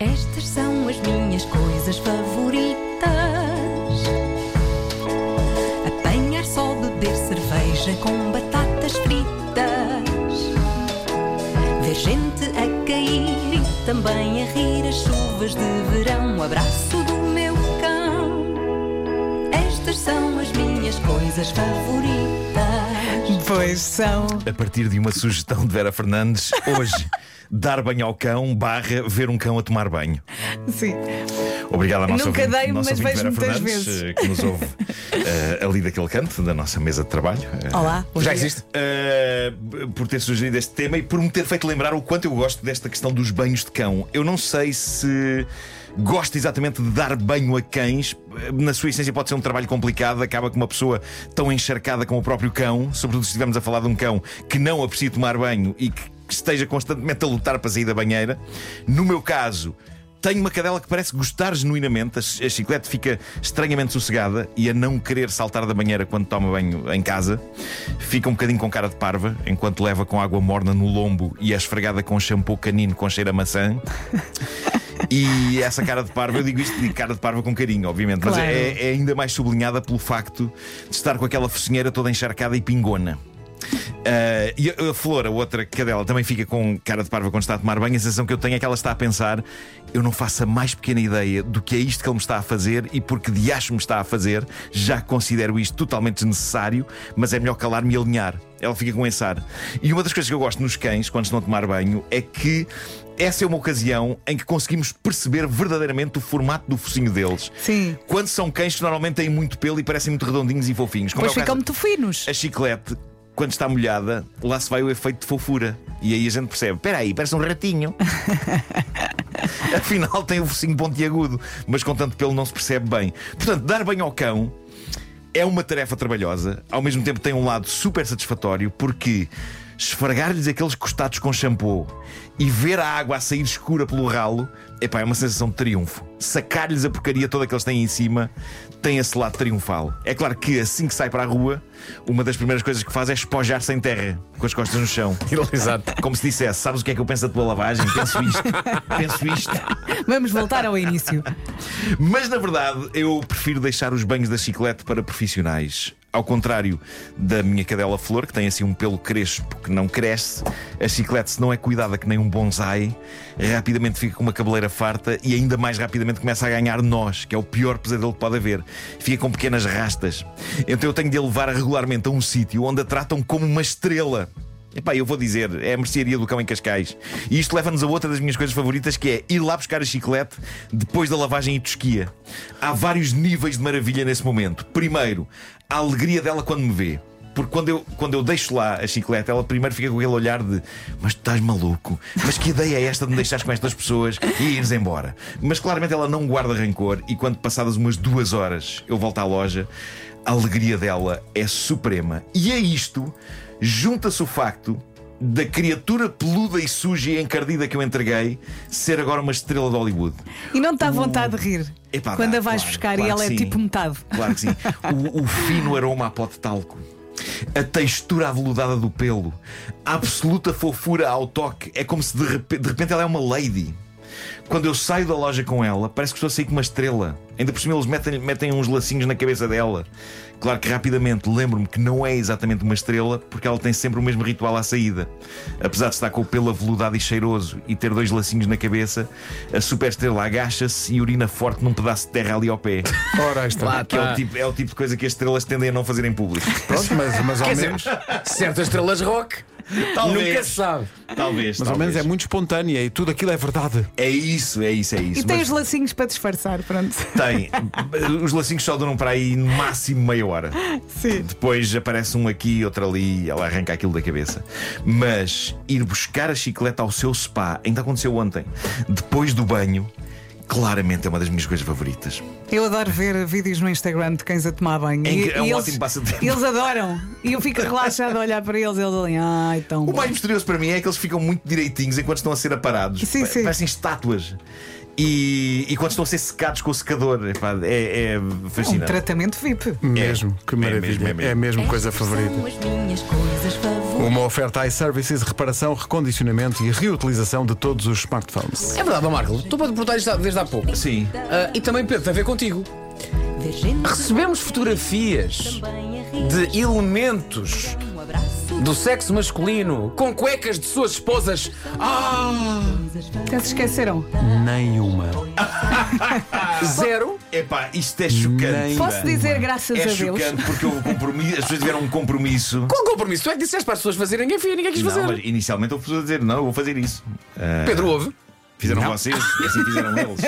Estas são as minhas coisas favoritas: apanhar só, beber cerveja com batatas fritas, ver gente a cair e também a rir as chuvas de verão. O abraço do meu cão. Estas são as minhas coisas favoritas. Pois são. A partir de uma sugestão de Vera Fernandes, hoje, dar banho ao cão barra ver um cão a tomar banho. Sim. Obrigado à nossa Nunca ouvinte, dei, nossa mas vejo Vera muitas Fernandes, vezes. eh, que nos ouve eh, ali daquele canto da nossa mesa de trabalho. Eh, Olá. Já dia. existe? Uh, por ter sugerido este tema e por me ter feito lembrar o quanto eu gosto desta questão dos banhos de cão. Eu não sei se gosto exatamente de dar banho a cães. Na sua essência, pode ser um trabalho complicado. Acaba com uma pessoa tão encharcada com o próprio cão, sobretudo se estivermos a falar de um cão que não aprecia tomar banho e que esteja constantemente a lutar para sair da banheira. No meu caso. Tenho uma cadela que parece gostar genuinamente. A chiclete fica estranhamente sossegada e a não querer saltar da banheira quando toma banho em casa. Fica um bocadinho com cara de parva enquanto leva com água morna no lombo e é esfregada com shampoo canino com cheiro a maçã. E essa cara de parva, eu digo isto de cara de parva com carinho, obviamente, mas Claro. é, é ainda mais sublinhada pelo facto de estar com aquela focinheira toda encharcada e pingona. Ah, e a, a Flor, a outra cadela, também fica com cara de parva quando está a tomar banho. A sensação que eu tenho é que ela está a pensar: eu não faço a mais pequena ideia do que é isto que ele me está a fazer e porque de acho me está a fazer, já considero isto totalmente desnecessário, mas é melhor calar-me e alinhar. Ela fica com esse ar. E uma das coisas que eu gosto nos cães, quando estão a tomar banho, é que essa é uma ocasião em que conseguimos perceber verdadeiramente o formato do focinho deles. Sim. Quando são cães que normalmente têm muito pelo e parecem muito redondinhos e fofinhos. Como Pois é ficam muito finos. a chiclete, quando está molhada, lá se vai o efeito de fofura. E aí a gente percebe: espera aí, parece um ratinho. Afinal, tem o focinho pontiagudo, mas com tanto pelo não se percebe bem. Portanto, dar banho ao cão é uma tarefa trabalhosa, ao mesmo tempo tem um lado super satisfatório, porque esfregar-lhes aqueles costados com shampoo e ver a água a sair escura pelo ralo, epá, é uma sensação de triunfo. Sacar-lhes a porcaria toda que eles têm em cima tem esse lado triunfal. É claro que assim que sai para a rua, uma das primeiras coisas que faz é espojar-se em terra, com as costas no chão. Exato. Como se dissesse, sabes o que é que eu penso da tua lavagem? Penso isto, penso isto. Vamos voltar ao início. Mas na verdade, eu prefiro deixar os banhos da chiclete para profissionais. Ao contrário da minha cadela Flor, que tem assim um pelo crespo que não cresce, a chiclete, se não é cuidada que nem um bonsai, rapidamente fica com uma cabeleira farta e ainda mais rapidamente começa a ganhar nós, que é o pior pesadelo que pode haver. Fica com pequenas rastas. Então eu tenho de a levar regularmente a um sítio onde a tratam como uma estrela. Epá, eu vou dizer, é a mercearia do cão em Cascais. E isto leva-nos a outra das minhas coisas favoritas, que é ir lá buscar a chiclete depois da lavagem e tosquia. Há vários níveis de maravilha nesse momento. Primeiro, a alegria dela quando me vê. Porque quando eu, quando eu deixo lá a chiclete, ela primeiro fica com aquele olhar de Mas tu estás maluco? Mas que ideia é esta de me deixares com estas pessoas e ires embora? Mas claramente ela não guarda rancor e quando passadas umas duas horas eu volto à loja, a alegria dela é suprema. E a isto junta-se o facto da criatura peluda e suja e encardida que eu entreguei ser agora uma estrela de Hollywood. E não te dá vontade de rir. Epá, quando dá, a vais claro, buscar claro e ela é sim. tipo metade. Claro que sim. O, o fino aroma a pó de talco. A textura aveludada do pelo, a absoluta fofura ao toque. É como se de repente, de repente ela é uma lady. Quando eu saio da loja com ela, parece que estou a sair com uma estrela. Ainda por cima, eles metem, metem uns lacinhos na cabeça dela. Claro que rapidamente lembro-me que não é exatamente uma estrela, porque ela tem sempre o mesmo ritual à saída. Apesar de estar com o pelo aveludado e cheiroso e ter dois lacinhos na cabeça, a super estrela agacha-se e urina forte num pedaço de terra ali ao pé. Ora, está. Lá Que é o, tipo, é o tipo de coisa que as estrelas tendem a não fazer em público. Pronto, mas, mas ao Quer dizer, menos. certas estrelas rock. Talvez. Nunca se sabe. Talvez. Mas ao menos é muito espontânea e tudo aquilo é verdade. É isso, é isso, é isso. E tem Mas os lacinhos para disfarçar, pronto. tem. Os lacinhos só duram para aí no máximo meia hora. Sim. Depois aparece um aqui, outro ali, e ela arranca aquilo da cabeça. Mas ir buscar a chicleta ao seu spa, ainda aconteceu ontem, depois do banho, claramente é uma das minhas coisas favoritas. Eu adoro ver vídeos no Instagram de cães a tomar banho. É E- é um e ótimo passatempo. Eles adoram. E eu fico relaxado a olhar para eles e eles ali, ai, tão O bom. mais misterioso para mim é que eles ficam muito direitinhos enquanto estão a ser aparados. Sim, Pa- sim. Parecem estátuas. E, e quando estão a ser secados com o secador, epá, é, é Um fascinante. tratamento VIP. Mesmo, que É maravilha. mesmo, é mesmo. É mesmo coisa Estas favorita. São as minhas coisas favoritas. Uma oferta iServices, reparação, recondicionamento e reutilização de todos os smartphones. É verdade, Marco. Estou para te perguntar isto desde há pouco. Sim. Ah, e também, Pedro, tem a ver contigo. Recebemos fotografias a de elementos Um. Do sexo masculino com cuecas de suas esposas. Ah! Até se esqueceram. Nenhuma. Zero. Epá, isto é chocante. Nem- Posso dizer graças É a Deus? chocante porque o compromisso, as pessoas tiveram um compromisso. Qual compromisso? Tu é que disseste para as pessoas fazerem, ninguém fez, ninguém quis fazer. Não, mas inicialmente houve pessoas a dizer, não, eu vou fazer isso. Ah, Pedro ouve. Fizeram vocês, e assim fizeram eles.